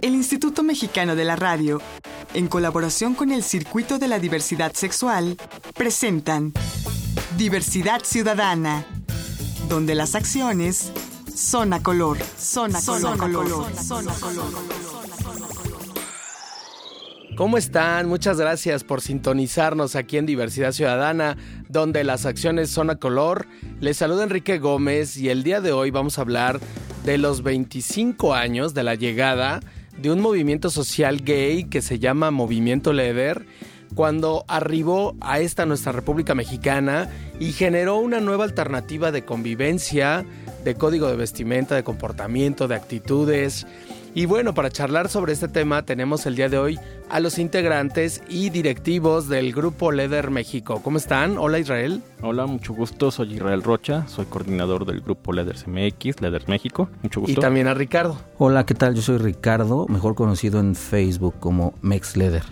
El Instituto Mexicano de la Radio, en colaboración con el Circuito de la Diversidad Sexual, presentan Diversidad Ciudadana, donde las acciones son a color, son a color, color, son a color. ¿Cómo están? Muchas gracias por sintonizarnos aquí en Diversidad Ciudadana, donde las acciones son a color. Les saluda Enrique Gómez y el día de hoy vamos a hablar de los 25 años de la llegada de un movimiento social gay que se llama Movimiento Leder, cuando arribó a esta nuestra República Mexicana y generó una nueva alternativa de convivencia, de código de vestimenta, de comportamiento, de actitudes. Y bueno, para charlar sobre este tema tenemos el día de hoy a los integrantes y directivos del Grupo Leder México. ¿Cómo están? Hola Israel. Hola, mucho gusto. Soy Israel Rocha, soy coordinador del Grupo Leders MX, Leders México. Mucho gusto. Y también a Ricardo. Hola, ¿qué tal? Yo soy Ricardo, mejor conocido en Facebook como Mex Leder.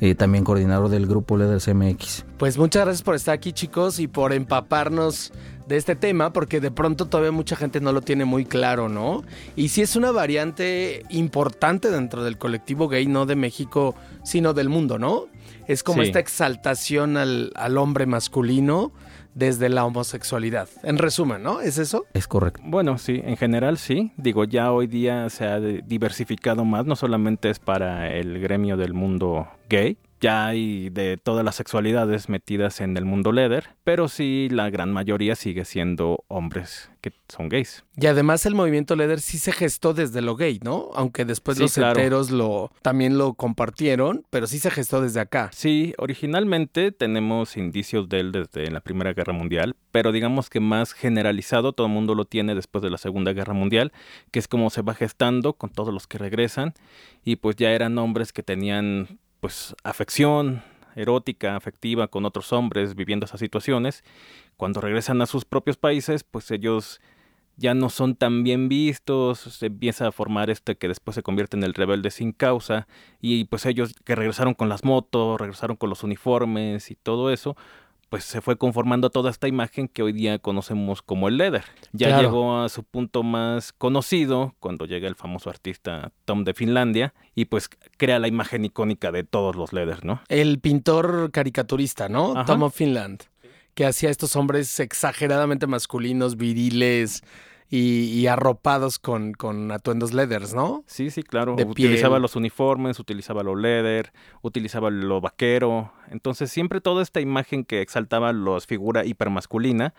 Eh, también coordinador del grupo Leders MX. Pues muchas gracias por estar aquí chicos y por empaparnos de este tema porque de pronto todavía mucha gente no lo tiene muy claro, ¿no? Y sí es una variante importante dentro del colectivo gay, no de México, sino del mundo, ¿no? Es como Sí. esta exaltación al, al hombre masculino desde la homosexualidad. En resumen, ¿no? ¿Es eso? Es correcto. Bueno, sí, en general sí. Digo, ya hoy día se ha diversificado más, no solamente es para el gremio del mundo gay, ya hay de todas las sexualidades metidas en el mundo leder, pero sí la gran mayoría sigue siendo hombres que son gays. Y además el movimiento Leder sí se gestó desde lo gay, ¿no? Aunque después Sí, los claro. heteros lo, también lo compartieron, pero sí se gestó desde acá. Sí, originalmente tenemos indicios de él desde la Primera Guerra Mundial, pero digamos que más generalizado, todo el mundo lo tiene después de la Segunda Guerra Mundial, que es como se va gestando con todos los que regresan, y pues ya eran hombres que tenían pues afección erótica, afectiva con otros hombres viviendo esas situaciones. Cuando regresan a sus propios países, pues ellos ya no son tan bien vistos, se empieza a formar este que después se convierte en el rebelde sin causa, y pues ellos que regresaron con las motos, regresaron con los uniformes y todo eso, pues se fue conformando toda esta imagen que hoy día conocemos como el leather. Ya Claro. llegó a su punto más conocido cuando llega el famoso artista Tom de Finlandia y pues crea la imagen icónica de todos los leathers, ¿no? El pintor caricaturista, ¿no? Ajá. Tom of Finland, que hacía estos hombres exageradamente masculinos, viriles y, y arropados con, con atuendos leathers, ¿no? Sí, sí, claro. De utilizaba piel. los uniformes, utilizaba lo leather, utilizaba lo vaquero. Entonces siempre toda esta imagen que exaltaba los figura hipermasculina,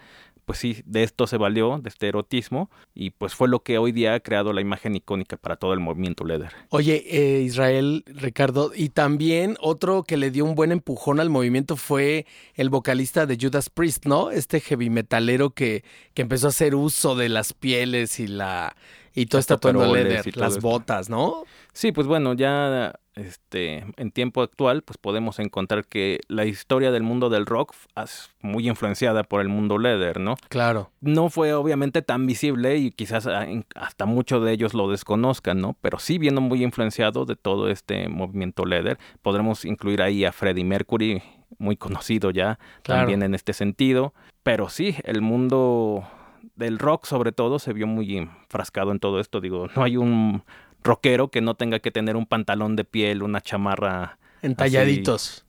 pues sí, de esto se valió, de este erotismo, y pues fue lo que hoy día ha creado la imagen icónica para todo el movimiento leather. Oye, eh, Israel, Ricardo, y también otro que le dio un buen empujón al movimiento fue el vocalista de Judas Priest, ¿no? Este heavy metalero que, que empezó a hacer uso de las pieles y la y todo Los atuendo leather, las esto. botas, ¿no? Sí, pues bueno, ya este, en tiempo actual, pues podemos encontrar que la historia del mundo del rock es muy influenciada por el mundo leather, ¿no? Claro. no fue obviamente tan visible y quizás a- en- hasta muchos de ellos lo desconozcan, ¿no? Pero sí viendo muy influenciado de todo este movimiento leather. Podremos incluir ahí a Freddie Mercury, muy conocido ya Claro. también en este sentido. Pero sí, el mundo del rock sobre todo se vio muy enfrascado en todo esto. Digo, no hay un rockero que no tenga que tener un pantalón de piel, una chamarra Entalladitos.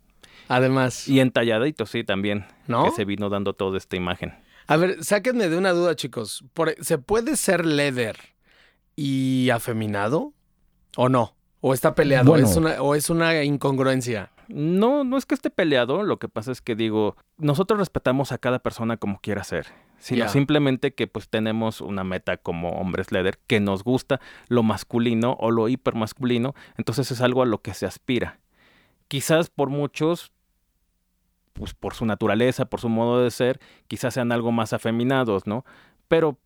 Además, y entalladito, sí, también. ¿no? Que se vino dando toda esta imagen. A ver, sáquenme de una duda, chicos. Por- ¿Se puede ser leather y afeminado? ¿O no? ¿O está peleado? Bueno. ¿Es una, ¿O es una incongruencia? No, no es que esté peleado, lo que pasa es que digo, nosotros respetamos a cada persona como quiera ser, sino simplemente que pues tenemos una meta como hombres leather que nos gusta lo masculino o lo hipermasculino, entonces es algo a lo que se aspira. Quizás por muchos, pues por su naturaleza, por su modo de ser, quizás sean algo más afeminados, ¿no? Pero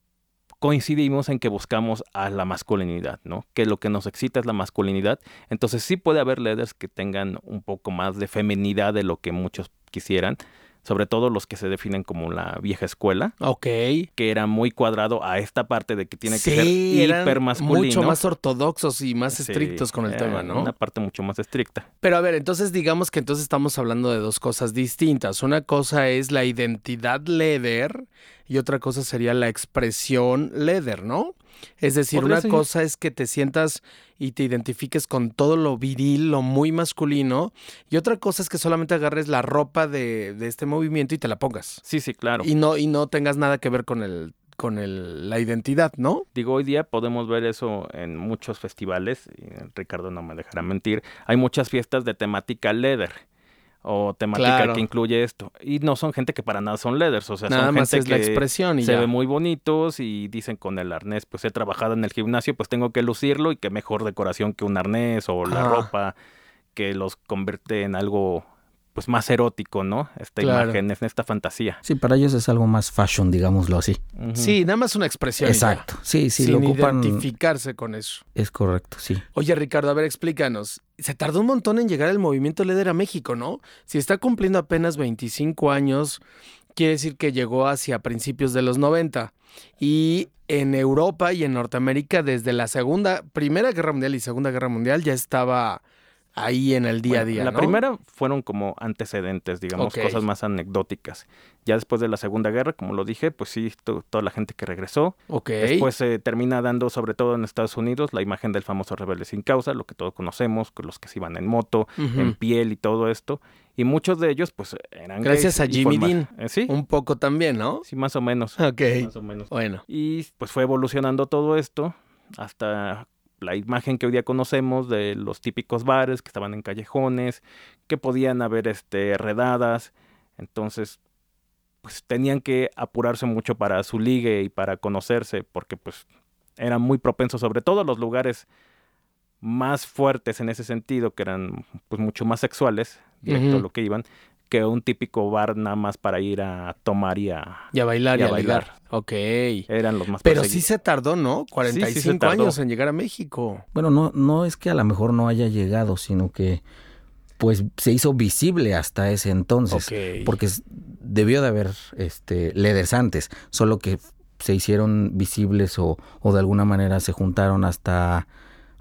coincidimos en que buscamos a la masculinidad, ¿no? Que lo que nos excita es la masculinidad. Entonces sí puede haber leathers que tengan un poco más de feminidad de lo que muchos quisieran, sobre todo los que se definen como la vieja escuela, Ok. que era muy cuadrado a esta parte de que tiene sí, que ser eran hipermasculino. mucho más ortodoxos y más Sí, estrictos con el tema, ¿no? Una parte mucho más estricta. Pero a ver, entonces digamos que entonces estamos hablando de dos cosas distintas. Una cosa es la identidad leather y otra cosa sería la expresión leather, ¿no? Es decir, una cosa es que te sientas y te identifiques con todo lo viril, lo muy masculino, y otra cosa es que solamente agarres la ropa de, de este movimiento y te la pongas. Sí, sí, claro. Y no, y no tengas nada que ver con el, con el, la identidad, ¿no? Digo, hoy día podemos ver eso en muchos festivales, y Ricardo no me dejará mentir. Hay muchas fiestas de temática leather o temática Claro. que incluye esto. Y no son gente que para nada son leathers, o sea, Nada son más gente es la que expresión y se ya. ven muy bonitos y dicen con el arnés, pues he trabajado en el gimnasio, pues tengo que lucirlo y qué mejor decoración que un arnés o la ropa que los convierte en algo pues más erótico, ¿no? Esta Claro. imagen, en esta fantasía. Sí, para ellos es algo más fashion, digámoslo así. Sí, nada más una expresión. Exacto. Sí, sí, Sin lo ocupan. identificarse con eso. Es correcto, sí. Oye, Ricardo, a ver, explícanos. Se tardó un montón en llegar el movimiento Leder a México, ¿no? Si está cumpliendo apenas 25 años, quiere decir que llegó hacia principios de los 90. Y en Europa y en Norteamérica, desde la Segunda, Primera Guerra Mundial y Segunda Guerra Mundial, ya estaba ahí en el día a día. La ¿no? primera fueron como antecedentes, digamos, cosas más anecdóticas. Ya después de la Segunda Guerra, como lo dije, pues sí, to- toda la gente que regresó. Ok. Después se termina dando, sobre todo en Estados Unidos, la imagen del famoso rebelde sin causa, lo que todos conocemos, con los que se iban en moto, en piel y todo esto. Y muchos de ellos, pues, eran Gracias a Jimmy Dean. Eh, sí, Un poco también, ¿no? sí, más o menos. Ok. Más o menos. Bueno. Y pues fue evolucionando todo esto hasta la imagen que hoy día conocemos de los típicos bares que estaban en callejones, que podían haber este redadas. Entonces, pues tenían que apurarse mucho para su ligue y para conocerse, porque pues eran muy propensos, sobre todo los lugares más fuertes en ese sentido, que eran pues mucho más sexuales, directo a lo que iban, que un típico bar nada más para ir a tomar y a... Y a bailar y, Y a bailar. bailar. Ok. Eran los más Pero sí se tardó, ¿no? 45 tardó. años en llegar a México. Bueno, no, no es que a lo mejor no haya llegado, sino que pues se hizo visible hasta ese entonces. Ok. Porque debió de haber este leathers antes, solo que se hicieron visibles o, o de alguna manera se juntaron hasta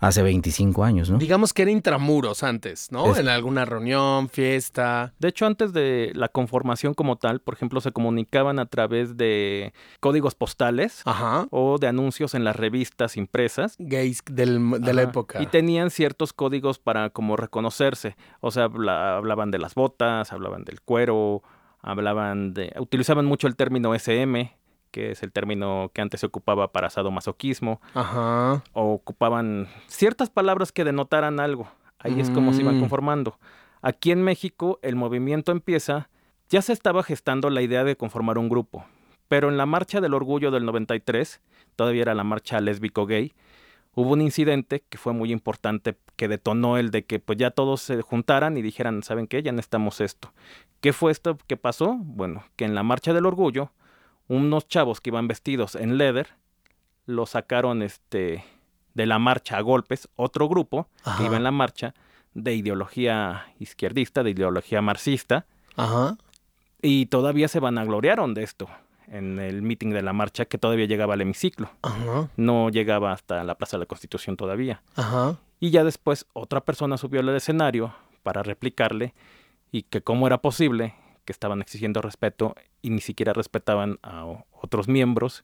hace 25 años, ¿no? Digamos que era intramuros antes, ¿no? Es- En alguna reunión, fiesta. De hecho, antes de la conformación como tal, por ejemplo, se comunicaban a través de códigos postales Ajá. o de anuncios en las revistas impresas. Gays del- de la época. Y tenían ciertos códigos para como reconocerse. O sea, habla- hablaban de las botas, hablaban del cuero, hablaban de... Utilizaban mucho el término SM, que es el término que antes se ocupaba para sadomasoquismo, Ajá. o ocupaban ciertas palabras que denotaran algo. Ahí es como se iban Mm. conformando. Aquí en México el movimiento empieza, ya se estaba gestando la idea de conformar un grupo, pero en la marcha del orgullo del 93, todavía era la marcha lésbico-gay, hubo un incidente que fue muy importante, que detonó el de que pues ya todos se juntaran y dijeran, ¿saben qué? Ya necesitamos esto. ¿Qué fue esto que pasó? Bueno, que en la marcha del orgullo, unos chavos que iban vestidos en leather, lo sacaron este de la marcha a golpes, otro grupo Ajá. que iba en la marcha de ideología izquierdista, de ideología marxista, Ajá. y todavía se vanagloriaron de esto en el meeting de la marcha que todavía llegaba al hemiciclo, Ajá. no llegaba hasta la Plaza de la Constitución todavía. Ajá. Y ya después otra persona subió al escenario para replicarle y que cómo era posible que estaban exigiendo respeto y ni siquiera respetaban a otros miembros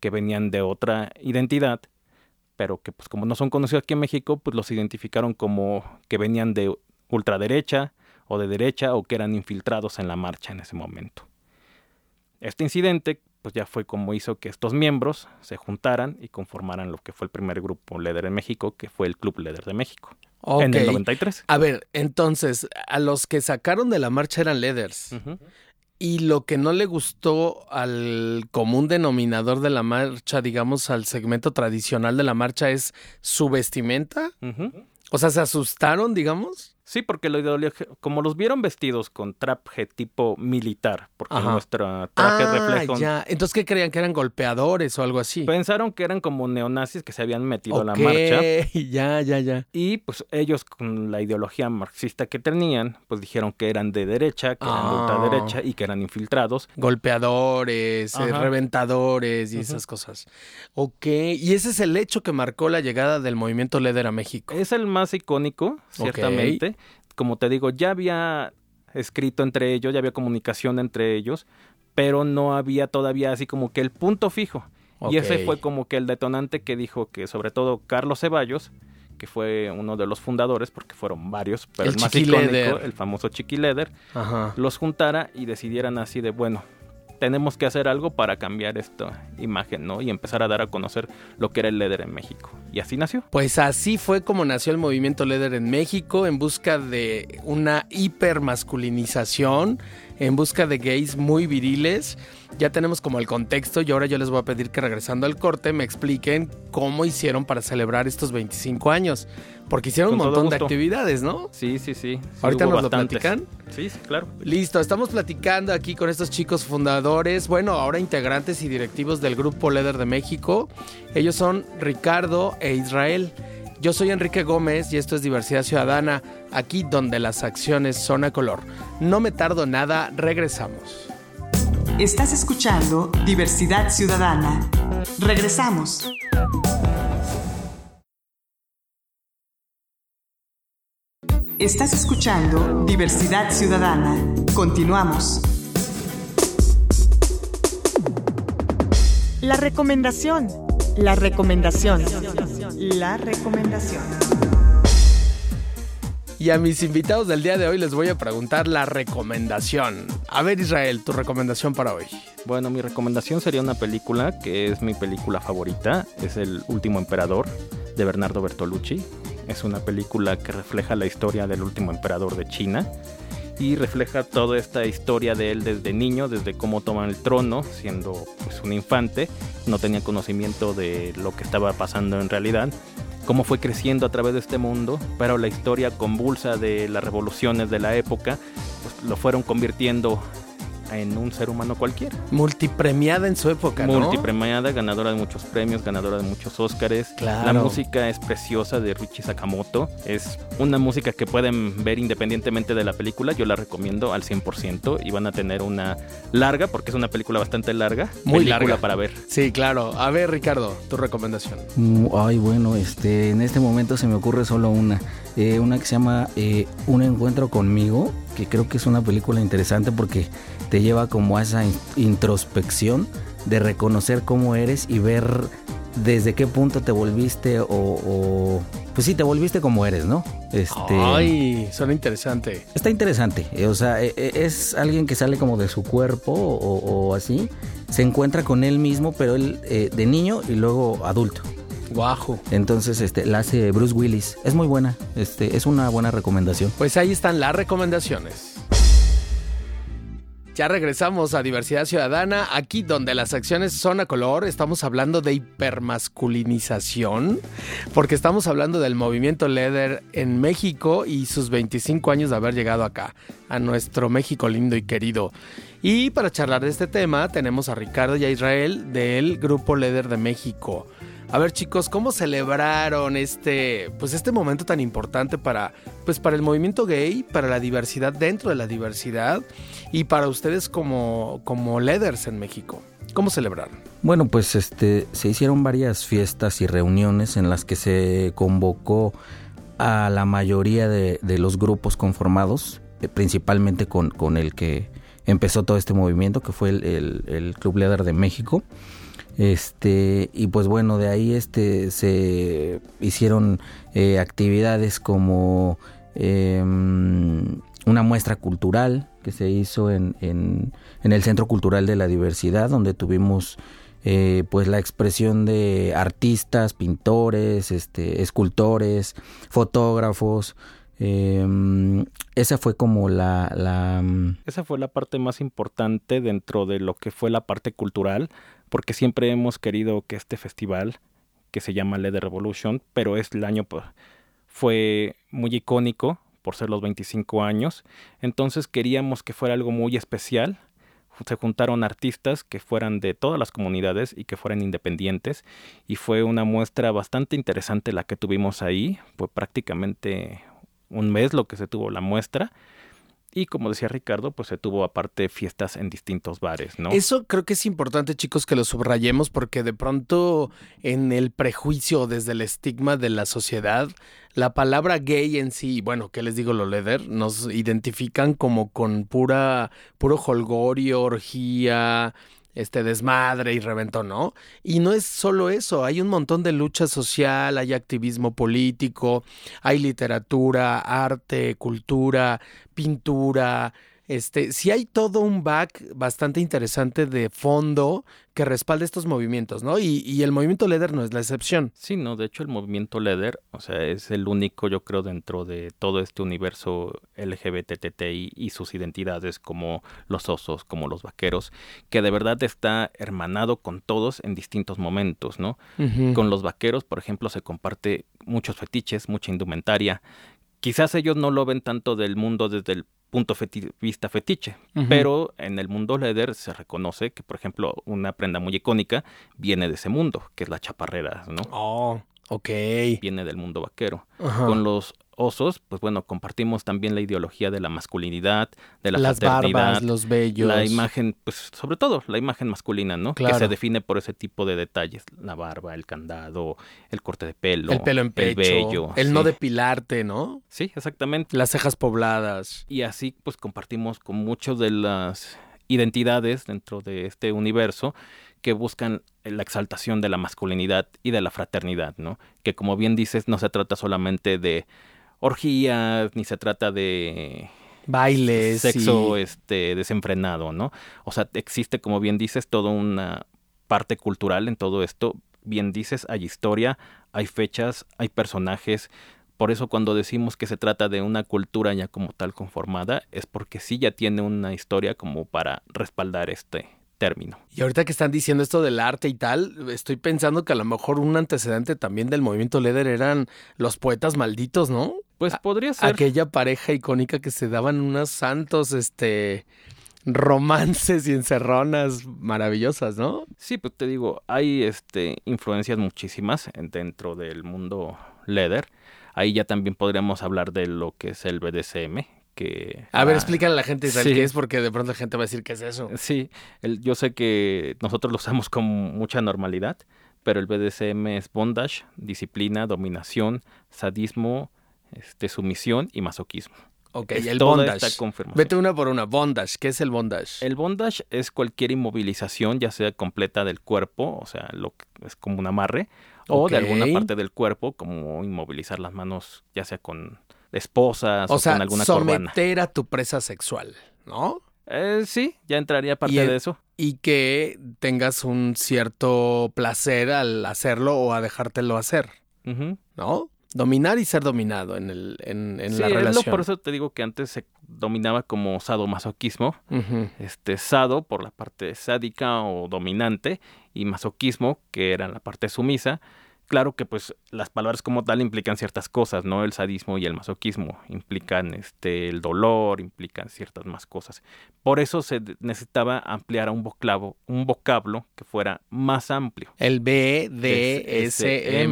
que venían de otra identidad, pero que pues como no son conocidos aquí en México, pues los identificaron como que venían de ultraderecha o de derecha o que eran infiltrados en la marcha en ese momento. Este incidente pues ya fue como hizo que estos miembros se juntaran y conformaran lo que fue el primer grupo Leder en México, que fue el Club Leder de México, En el 93. A ver, entonces, a los que sacaron de la marcha eran leathers. Y lo que no le gustó al común denominador de la marcha, digamos, al segmento tradicional de la marcha, es su vestimenta. O sea, se asustaron, digamos. Sí, porque la ideología, como los vieron vestidos con traje tipo militar, porque Ajá. nuestro traje ah, refleja un- ya. Entonces, ¿qué creían? ¿Que eran golpeadores o algo así? Pensaron que eran como neonazis que se habían metido a la marcha. ya, ya, ya. Y pues ellos con la ideología marxista que tenían, pues dijeron que eran de derecha, que eran de Ah. ultraderecha y que eran infiltrados. Golpeadores, eh, Ajá. reventadores y Ujú. esas cosas. Ok, y ese es el hecho que marcó la llegada del movimiento Leder a México. Es el más icónico, ciertamente. Como te digo, ya había escrito entre ellos, ya había comunicación entre ellos, pero no había todavía así como que el punto fijo. Y ese fue como que el detonante que dijo que sobre todo Carlos Ceballos, que fue uno de los fundadores, porque fueron varios, pero El el, más icónico, el famoso Chiqui Ajá. los juntara y decidieran así de, bueno, tenemos que hacer algo para cambiar esta imagen, ¿no? Y empezar a dar a conocer lo que era el leather en México. Y así nació. Pues así fue como nació el movimiento Leather en México, en busca de una hipermasculinización, en busca de gays muy viriles. Ya tenemos como el contexto y ahora yo les voy a pedir que regresando al corte me expliquen cómo hicieron para celebrar estos 25 años. Porque hicieron un Con montón de actividades, ¿no? Sí, sí, sí. sí, Ahorita nos lo platican. Sí, sí, claro. Listo, estamos platicando aquí con estos chicos fundadores, bueno, ahora integrantes y directivos del grupo Leather de México. Ellos son Ricardo e Israel. Yo soy Enrique Gómez y esto es Diversidad Ciudadana, aquí donde las acciones son a color. No me tardo nada, regresamos. Estás escuchando Diversidad Ciudadana. Regresamos. Estás escuchando Diversidad Ciudadana. Continuamos. La recomendación. La recomendación. La recomendación. Y a mis invitados del día de hoy les voy a preguntar la recomendación. A ver Israel, tu recomendación para hoy. Bueno, mi recomendación sería una película que es mi película favorita. Es El último emperador de Bernardo Bertolucci. Es una película que refleja la historia del último emperador de China y refleja toda esta historia de él desde niño, desde cómo toma el trono, siendo pues un infante, no tenía conocimiento de lo que estaba pasando en realidad, cómo fue creciendo a través de este mundo, pero la historia convulsa de las revoluciones de la época pues, lo fueron convirtiendo en un ser humano cualquiera. Multipremiada en su época, ¿no? Multipremiada, ganadora de muchos premios, ganadora de muchos Óscares. Claro. La música es preciosa de Richie Sakamoto. Es una música que pueden ver independientemente de la película. Yo la recomiendo al 100% y van a tener una larga, porque es una película bastante larga. Muy larga. para ver. Sí, claro. A ver Ricardo, tu recomendación. Mm, Ay, bueno, este, en este momento se me ocurre solo una. Eh, una que se llama eh, Un encuentro conmigo, que creo que es una película interesante porque te lleva como a esa in- introspección de reconocer cómo eres y ver desde qué punto te volviste o, o- pues sí, te volviste como eres, ¿no? Este, Ay, suena interesante. Está interesante, eh, o sea, eh, eh, es alguien que sale como de su cuerpo o, o así, se encuentra con él mismo, pero él eh, de niño y luego adulto. Guajo. Entonces, este, la hace Bruce Willis. Es muy buena. Este, es una buena recomendación. Pues ahí están las recomendaciones. Ya regresamos a Diversidad Ciudadana, aquí donde las acciones son a color, estamos hablando de hipermasculinización, porque estamos hablando del movimiento Leather en México y sus 25 años de haber llegado acá, a nuestro México lindo y querido. Y para charlar de este tema tenemos a Ricardo y a Israel del Grupo Leather de México. A ver chicos, ¿cómo celebraron este, pues este momento tan importante para, pues para el movimiento gay, para la diversidad dentro de la diversidad y para ustedes como, como leathers en México? ¿Cómo celebraron? Bueno, pues este, se hicieron varias fiestas y reuniones en las que se convocó a la mayoría de, los grupos conformados, eh, principalmente con, con el que empezó todo este movimiento, que fue el, el- el Club Leather de México. Este, y pues bueno, de ahí este, se hicieron eh, actividades como em, una muestra cultural que se hizo en, en, en el Centro Cultural de la Diversidad, donde tuvimos eh, pues la expresión de artistas, pintores, este, escultores, fotógrafos. em, esa fue como la, la mm, Esa fue la parte más importante dentro de lo que fue la parte cultural, porque siempre hemos querido que este festival, que se llama Leather Revolution, pero es el año fue muy icónico por ser los 25 años, entonces queríamos que fuera algo muy especial. Se juntaron artistas que fueran de todas las comunidades y que fueran independientes y fue una muestra bastante interesante la que tuvimos ahí, fue prácticamente un mes lo que se tuvo la muestra y como decía Ricardo, pues se tuvo aparte fiestas en distintos bares, ¿no? Eso creo que es importante, chicos, que lo subrayemos porque de pronto en el prejuicio desde el estigma de la sociedad, la palabra gay en sí, bueno, ¿qué les digo lo leather? Nos identifican como con pura, puro holgorio, orgía, este desmadre y reventó, ¿no? Y no es solo eso, hay un montón de lucha social, hay activismo político, hay literatura, arte, cultura, pintura, este, sí hay todo un back bastante interesante de fondo que respalda estos movimientos, ¿no? Y, el movimiento Leder no es la excepción. Sí, no, de hecho el movimiento Leder, o sea, es el único, yo creo, dentro de todo este universo LGBTTI y sus identidades como los osos, como los vaqueros, que de verdad está hermanado con todos en distintos momentos, ¿no? Con los vaqueros, por ejemplo, se comparte muchos fetiches, mucha indumentaria, quizás ellos no lo ven tanto del mundo desde el punto de vista fetiche, pero en el mundo leather se reconoce que, por ejemplo, una prenda muy icónica viene de ese mundo, que es la chaparrera, ¿no? Oh, ok. Viene del mundo vaquero. Con los osos, pues bueno, compartimos también la ideología de la masculinidad, de la Las barbas, los vellos. La imagen, pues sobre todo la imagen masculina, ¿no? Que se define por ese tipo de detalles. La barba, el candado, el corte de pelo. El pelo en pecho. El vello. El no depilarte, ¿no? Sí, exactamente. Las cejas pobladas. Y así pues compartimos con muchas de las identidades dentro de este universo que buscan la exaltación de la masculinidad y de la fraternidad, ¿no? Que como bien dices, no se trata solamente de orgías, ni se trata de bailes, sexo este desenfrenado, ¿no? O sea, existe, como bien dices, toda una parte cultural en todo esto. Bien dices, hay historia, hay fechas, hay personajes. Por eso cuando decimos que se trata de una cultura ya como tal conformada, es porque sí ya tiene una historia como para respaldar este, término. Y ahorita que están diciendo esto del arte y tal, estoy pensando que a lo mejor un antecedente también del movimiento Leder eran los poetas malditos, ¿no? Pues podría ser. Aquella pareja icónica que se daban unos santos, este romances y encerronas maravillosas, ¿no? Sí, pues te digo, hay este influencias muchísimas dentro del mundo Leder. Ahí ya también podríamos hablar de lo que es el BDSM, que... A ver, explícale a la gente qué es, porque de pronto la gente va a decir qué es eso. Sí, yo sé que nosotros lo usamos con mucha normalidad, pero el BDSM es bondage, disciplina, dominación, sadismo, este, sumisión y masoquismo. Ok, el bondage. Vete una por una. Bondage, ¿qué es el bondage? El bondage es cualquier inmovilización, ya sea completa del cuerpo, o sea, lo que es como un amarre, o de alguna parte del cuerpo, como inmovilizar las manos, ya sea con esposas o, con alguna someter a tu presa sexual, ¿no? Eh, sí, ya entraría parte de eso. Y que tengas un cierto placer al hacerlo o a dejártelo hacer, ¿no? Dominar y ser dominado en, el, en, en la relación. por eso te digo que antes se dominaba como sadomasoquismo. Este sado por la parte sádica o dominante y masoquismo que era la parte sumisa claro que pues las palabras como tal implican ciertas cosas, ¿no? El sadismo y el masoquismo implican este el dolor, implican ciertas más cosas. Por eso se necesitaba ampliar a un vocablo, un vocablo que fuera más amplio.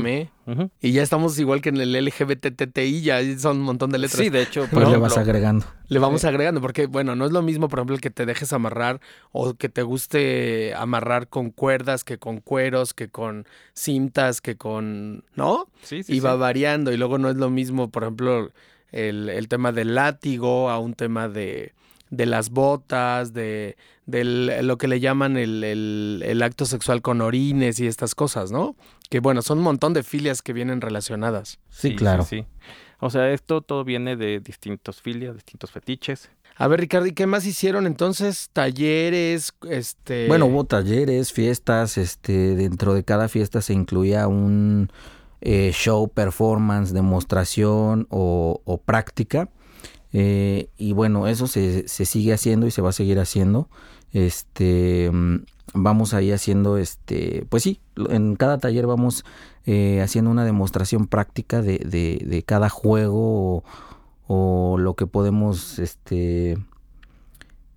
El Y ya estamos igual que en el LGBTTI, ya son un montón de letras. Sí, de hecho. Pues le vas agregando. Le vamos agregando, porque bueno, no es lo mismo, por ejemplo, el que te dejes amarrar o que te guste amarrar con cuerdas, que con cueros, que con cintas, que con... ¿No? Sí, sí. Y va variando. Y luego no es lo mismo, por ejemplo, el, el tema del látigo a un tema de de las botas, de, lo que le llaman el, el, acto sexual con orines y estas cosas, ¿no? Que bueno, son un montón de filias que vienen relacionadas. Sí, claro. Sí, O sea, esto todo viene de distintos filias, distintos fetiches. A ver, Ricardo, ¿y qué más hicieron entonces? Talleres, este... Bueno, hubo talleres, fiestas, este, dentro de cada fiesta se incluía un eh, show, performance, demostración o, o práctica eh, y bueno, eso se, se, sigue haciendo y se va a seguir haciendo. Este, mm, vamos ahí haciendo, este, pues sí, en cada taller vamos eh, haciendo una demostración práctica de, de, cada juego o, lo que podemos, este,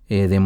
eh,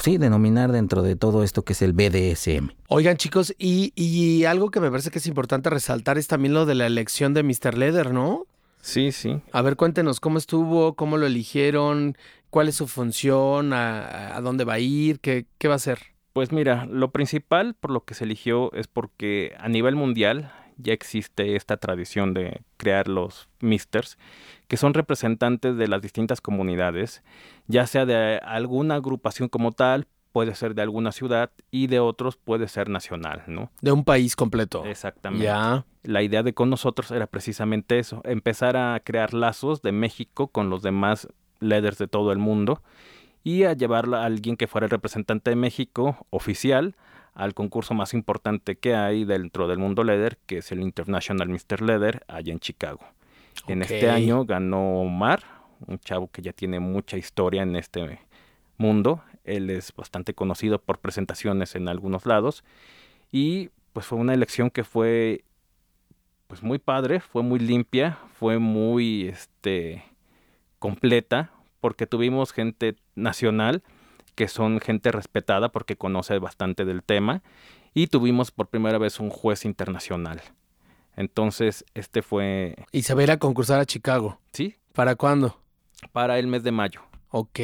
sí, denominar dentro de todo esto que es el BDSM. Oigan chicos, y, y algo que me parece que es importante resaltar es también lo de la elección de Mr. Leather, ¿no? Sí, sí. A ver, cuéntenos cómo estuvo, cómo lo eligieron, cuál es su función, a, dónde va a ir, qué, qué va a hacer. Pues mira, lo principal por lo que se eligió es porque a nivel mundial ya existe esta tradición de crear los misters, que son representantes de las distintas comunidades, ya sea de alguna agrupación como tal, puede ser de alguna ciudad y de otros puede ser nacional, ¿no? De un país completo. Exactamente. Ya. La idea de con nosotros era precisamente eso, empezar a crear lazos de México con los demás leaders de todo el mundo y a llevarla a alguien que fuera el representante de México oficial al concurso más importante que hay dentro del mundo leather, que es el International Mr. Leather, allá en Chicago. En este año ganó Omar, un chavo que ya tiene mucha historia en este mundo. Él es bastante conocido por presentaciones en algunos lados. Y pues fue una elección que fue pues muy padre, fue muy limpia, fue muy este completa, porque tuvimos gente nacional que son gente respetada porque conoce bastante del tema y tuvimos por primera vez un juez internacional. Entonces, este fue, Y se va a ir a concursar a Chicago. sí, ¿Para cuándo? para el mes de mayo. Ok.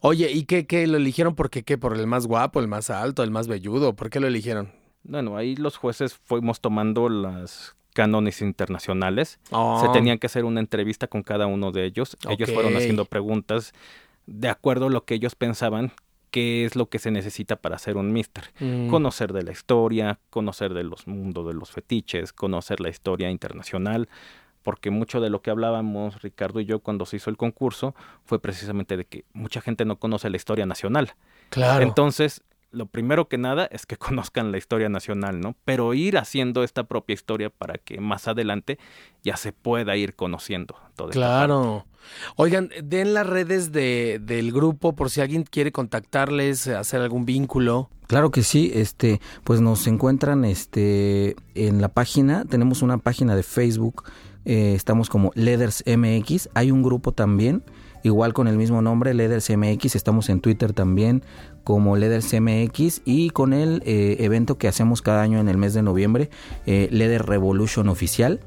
Oye, ¿y qué, qué? ¿Lo eligieron porque qué? ¿Por el más guapo, el más alto, el más velludo? ¿Por qué lo eligieron? Bueno, ahí los jueces fuimos tomando las cánones internacionales. Se Oh, tenían que hacer una entrevista con cada uno de ellos. Ellos fueron haciendo preguntas de acuerdo a lo que ellos pensaban que es lo que se necesita para ser un mister. mm, Conocer de la historia, conocer de los mundos de los fetiches, conocer la historia internacional, porque mucho de lo que hablábamos Ricardo y yo cuando se hizo el concurso fue precisamente de que mucha gente no conoce la historia nacional. Claro. Entonces, lo primero que nada es que conozcan la historia nacional, ¿no? Pero ir haciendo esta propia historia para que más adelante ya se pueda ir conociendo parte. Claro. Oigan, den las redes de, del grupo por si alguien quiere contactarles, hacer algún vínculo. Claro que sí, este, pues nos encuentran este en la página, tenemos una página de Facebook, eh, estamos como Leathers MX, hay un grupo también, igual con el mismo nombre, Leathers MX, estamos en Twitter también como Leathers MX y con el eh, evento que hacemos cada año en el mes de noviembre, eh, Leather Revolution Oficial,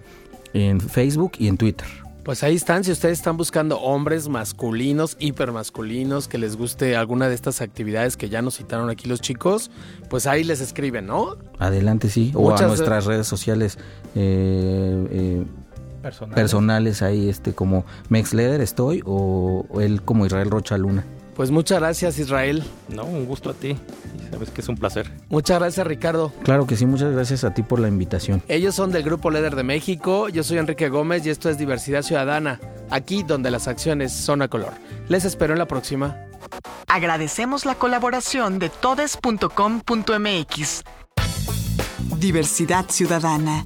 en Facebook y en Twitter. Pues ahí están, si ustedes están buscando hombres masculinos, hipermasculinos, que les guste alguna de estas actividades que ya nos citaron aquí los chicos, pues ahí les escriben, ¿no? Adelante, sí, o Muchas a nuestras redes sociales eh, eh, Personal. personales ahí este como Mex Leder estoy o, o él como Israel Rocha Luna. Pues muchas gracias Israel, No, un gusto a ti. Sabes que es un placer. muchas gracias Ricardo. Claro que sí, muchas gracias a ti por la invitación. Ellos son del Grupo Leder de México, yo soy Enrique Gómez y esto es Diversidad Ciudadana, aquí donde las acciones son a color. Les espero en la próxima. Agradecemos la colaboración de todes.com.mx. Diversidad Ciudadana,